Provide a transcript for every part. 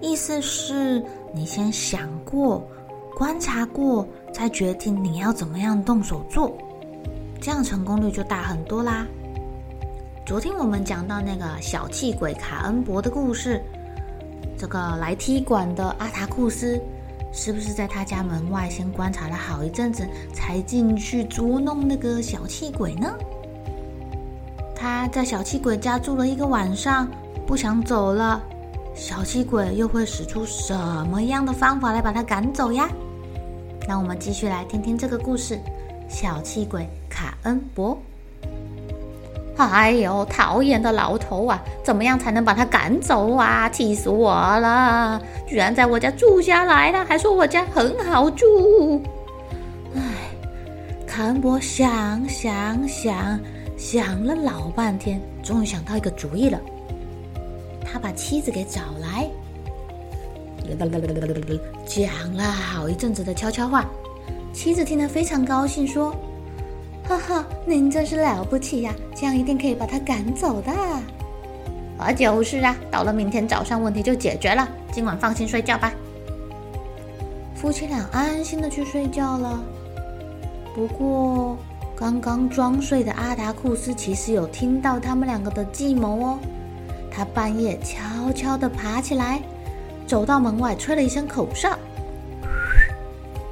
意思是你先想过、观察过，再决定你要怎么样动手做，这样成功率就大很多啦。昨天我们讲到那个小气鬼卡恩伯的故事，这个来踢馆的阿塔库斯，是不是在他家门外先观察了好一阵子，才进去捉弄那个小气鬼呢？他在小气鬼家住了一个晚上，不想走了。小气鬼又会使出什么样的方法来把他赶走呀？那我们继续来听听这个故事：小气鬼卡恩伯。哎呦，讨厌的老头啊！怎么样才能把他赶走啊？气死我了！居然在我家住下来了，还说我家很好住。哎，卡恩伯想想想，想了老半天，终于想到一个主意了。他把妻子给找来，讲了好一阵子的悄悄话。妻子听得非常高兴，说：“哈哈，您真是了不起呀！这样一定可以把他赶走的。”啊，就是啊，到了明天早上，问题就解决了。今晚放心睡觉吧。夫妻俩安心的去睡觉了。不过，刚刚装睡的阿达库斯其实有听到他们两个的计谋哦。他半夜悄悄地爬起来，走到门外，吹了一声口哨，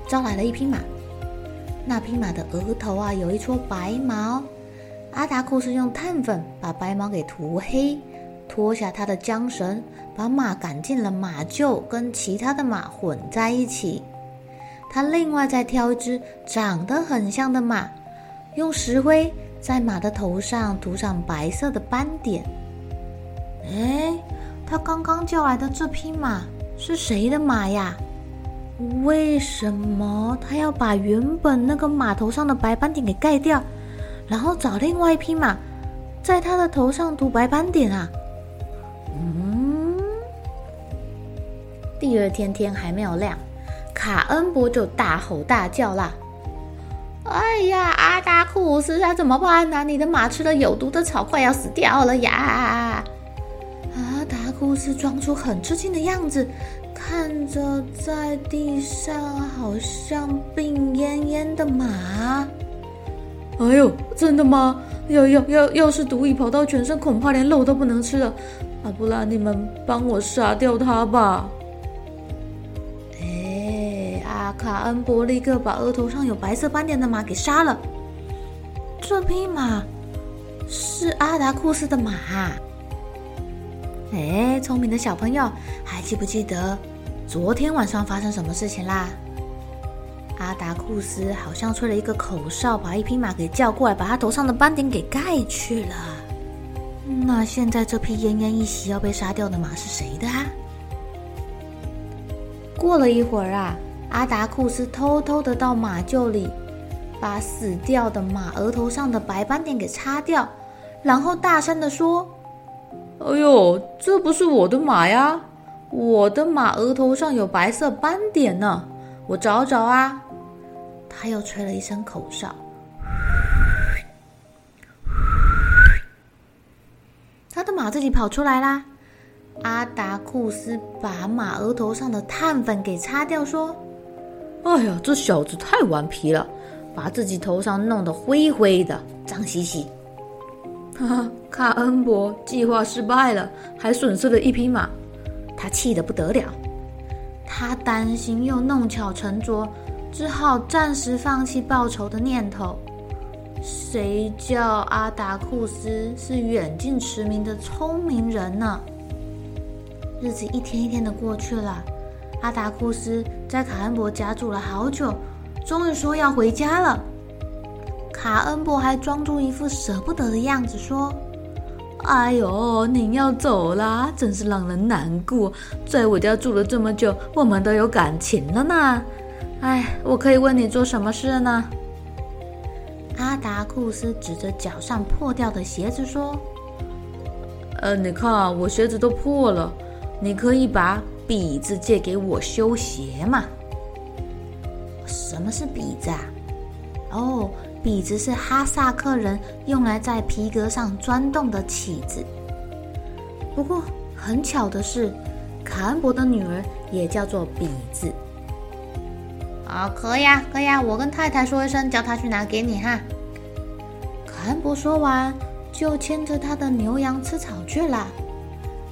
招来了一匹马。那匹马的额头啊，有一撮白毛。阿达库斯用碳粉把白毛给涂黑，脱下他的缰绳，把马赶进了马厩，跟其他的马混在一起。他另外再挑一只长得很像的马，用石灰在马的头上涂上白色的斑点。哎，他刚刚叫来的这匹马是谁的马呀？为什么他要把原本那个马头上的白斑点给盖掉，然后找另外一匹马，在他的头上涂白斑点啊？嗯。第二天天还没有亮，卡恩伯就大吼大叫啦：“哎呀，阿达库斯他，怎么办呢？你的马吃了有毒的草，快要死掉了呀！”库斯装出很吃惊的样子，看着在地上好像病恹恹的马。哎呦，真的吗？要要要，要是毒蚁跑到全身，恐怕连肉都不能吃了。啊，不然你们帮我杀掉它吧。哎，阿卡恩伯立刻把额头上有白色斑点的马给杀了。这匹马是阿达库斯的马。哎，聪明的小朋友，还记不记得昨天晚上发生什么事情啦？阿达库斯好像吹了一个口哨，把一匹马给叫过来，把他头上的斑点给盖去了。那现在这匹奄奄一息要被杀掉的马是谁的啊？过了一会儿啊，阿达库斯偷偷的到马厩里，把死掉的马额头上的白斑点给擦掉，然后大声的说。哎呦，这不是我的马呀！我的马额头上有白色斑点呢，我找找啊。他又吹了一声口哨，他的马自己跑出来啦。阿达库斯把马额头上的碳粉给擦掉，说：“哎呀，这小子太顽皮了，把自己头上弄得灰灰的，脏兮兮。”哈哈，卡恩伯计划失败了，还损失了一匹马，他气得不得了。他担心又弄巧成拙，只好暂时放弃报仇的念头。谁叫阿达库斯是远近驰名的聪明人呢？日子一天一天的过去了，阿达库斯在卡恩伯家住了好久，终于说要回家了。卡恩伯还装出一副舍不得的样子，说：“哎呦，您要走啦，真是让人难过。在我家住了这么久，我们都有感情了呢。哎，我可以为你做什么事呢？”阿达库斯指着脚上破掉的鞋子说：“呃，你看我鞋子都破了，你可以把笔子借给我修鞋吗？”什么是笔子啊？哦，笔子是哈萨克人用来在皮革上钻洞的起子。不过很巧的是，卡恩伯的女儿也叫做笔子。啊，可以呀，可以呀，我跟太太说一声，叫她去拿给你哈。卡恩伯说完，就牵着他的牛羊吃草去了。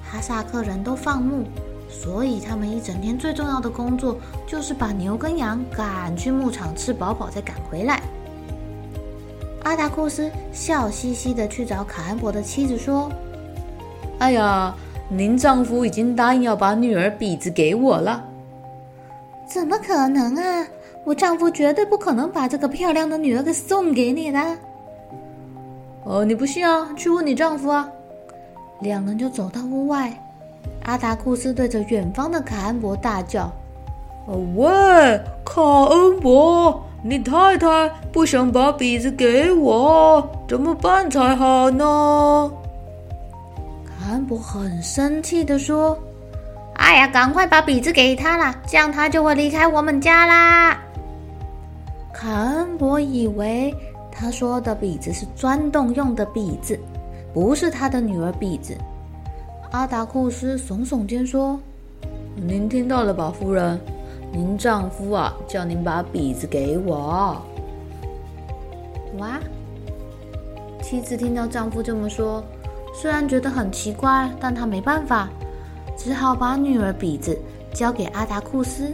哈萨克人都放牧，所以他们一整天最重要的工作就是把牛跟羊赶去牧场吃饱饱，再赶回来。阿达库斯笑嘻嘻的去找卡恩伯的妻子说：“哎呀，您丈夫已经答应要把女儿比子给我了。”怎么可能啊！我丈夫绝对不可能把这个漂亮的女儿给送给你的。哦，你不信啊？去问你丈夫啊！两人就走到屋外，阿达库斯对着远方的卡恩伯大叫：“哦，喂，卡恩伯，你太太不想把笔子给我，怎么办才好呢？”坎恩伯很生气的说。哎呀，赶快把笔子给他啦，这样他就会离开我们家啦。卡恩伯以为他说的笔子是钻洞用的笔子，不是他的女儿笔子。阿达库斯耸耸肩说：“您听到了吧，夫人？您丈夫啊，叫您把笔子给我。”哇！妻子听到丈夫这么说，虽然觉得很奇怪，但她没办法。只好把女儿笔子交给阿达库斯。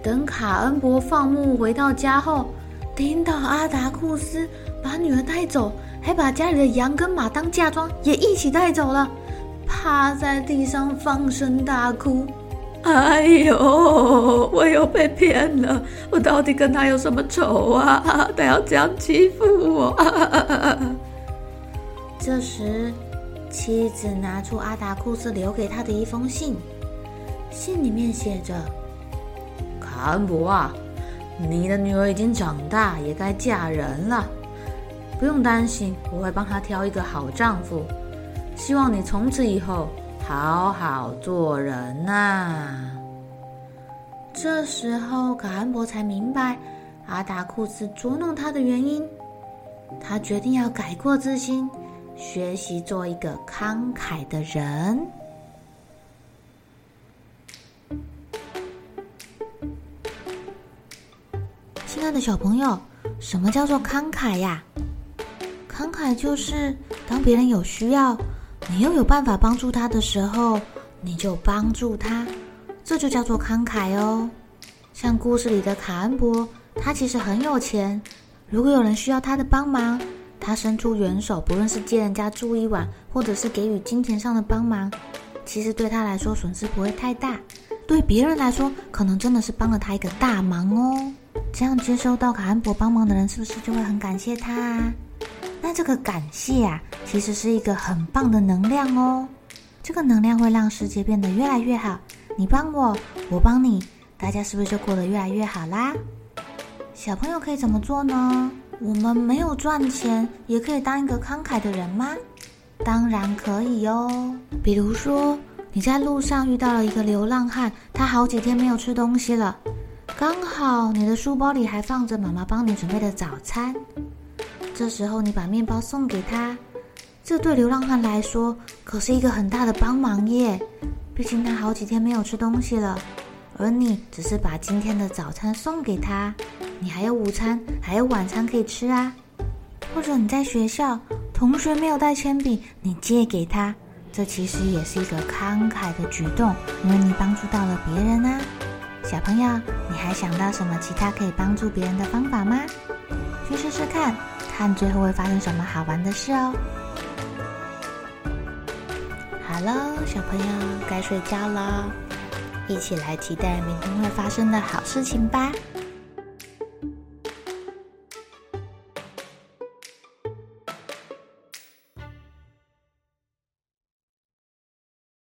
等卡恩伯放牧回到家后，听到阿达库斯把女儿带走，还把家里的羊跟马当嫁妆也一起带走了，趴在地上放声大哭。哎呦，我又被骗了！我到底跟他有什么仇啊？他要这样欺负我！这时。妻子拿出阿达库斯留给他的一封信，信里面写着：“卡恩博啊，你的女儿已经长大，也该嫁人了。不用担心，我会帮她挑一个好丈夫。希望你从此以后好好做人呐。”这时候，卡恩伯才明白阿达库斯捉弄他的原因，他决定要改过自新。学习做一个慷慨的人。亲爱的小朋友，什么叫做慷慨呀？慷慨就是当别人有需要，你又有办法帮助他的时候，你就帮助他，这就叫做慷慨哦。像故事里的卡恩伯，他其实很有钱，如果有人需要他的帮忙，他伸出援手，不论是借人家住一晚，或者是给予金钱上的帮忙，其实对他来说损失不会太大。对别人来说，可能真的是帮了他一个大忙哦。这样接收到卡恩伯帮忙的人，是不是就会很感谢他啊？那这个感谢啊，其实是一个很棒的能量哦。这个能量会让世界变得越来越好。你帮我，我帮你，大家是不是就过得越来越好啦？小朋友可以怎么做呢？我们没有赚钱，也可以当一个慷慨的人吗？当然可以哦。比如说，你在路上遇到了一个流浪汉，他好几天没有吃东西了，刚好你的书包里还放着妈妈帮你准备的早餐。这时候你把面包送给他，这对流浪汉来说可是一个很大的帮忙耶。毕竟他好几天没有吃东西了，而你只是把今天的早餐送给他。你还有午餐，还有晚餐可以吃啊。或者你在学校，同学没有带铅笔，你借给他，这其实也是一个慷慨的举动，因为你帮助到了别人啊。小朋友，你还想到什么其他可以帮助别人的方法吗？去试试看，看最后会发生什么好玩的事哦。好喽，小朋友该睡觉了，一起来期待明天会发生的好事情吧。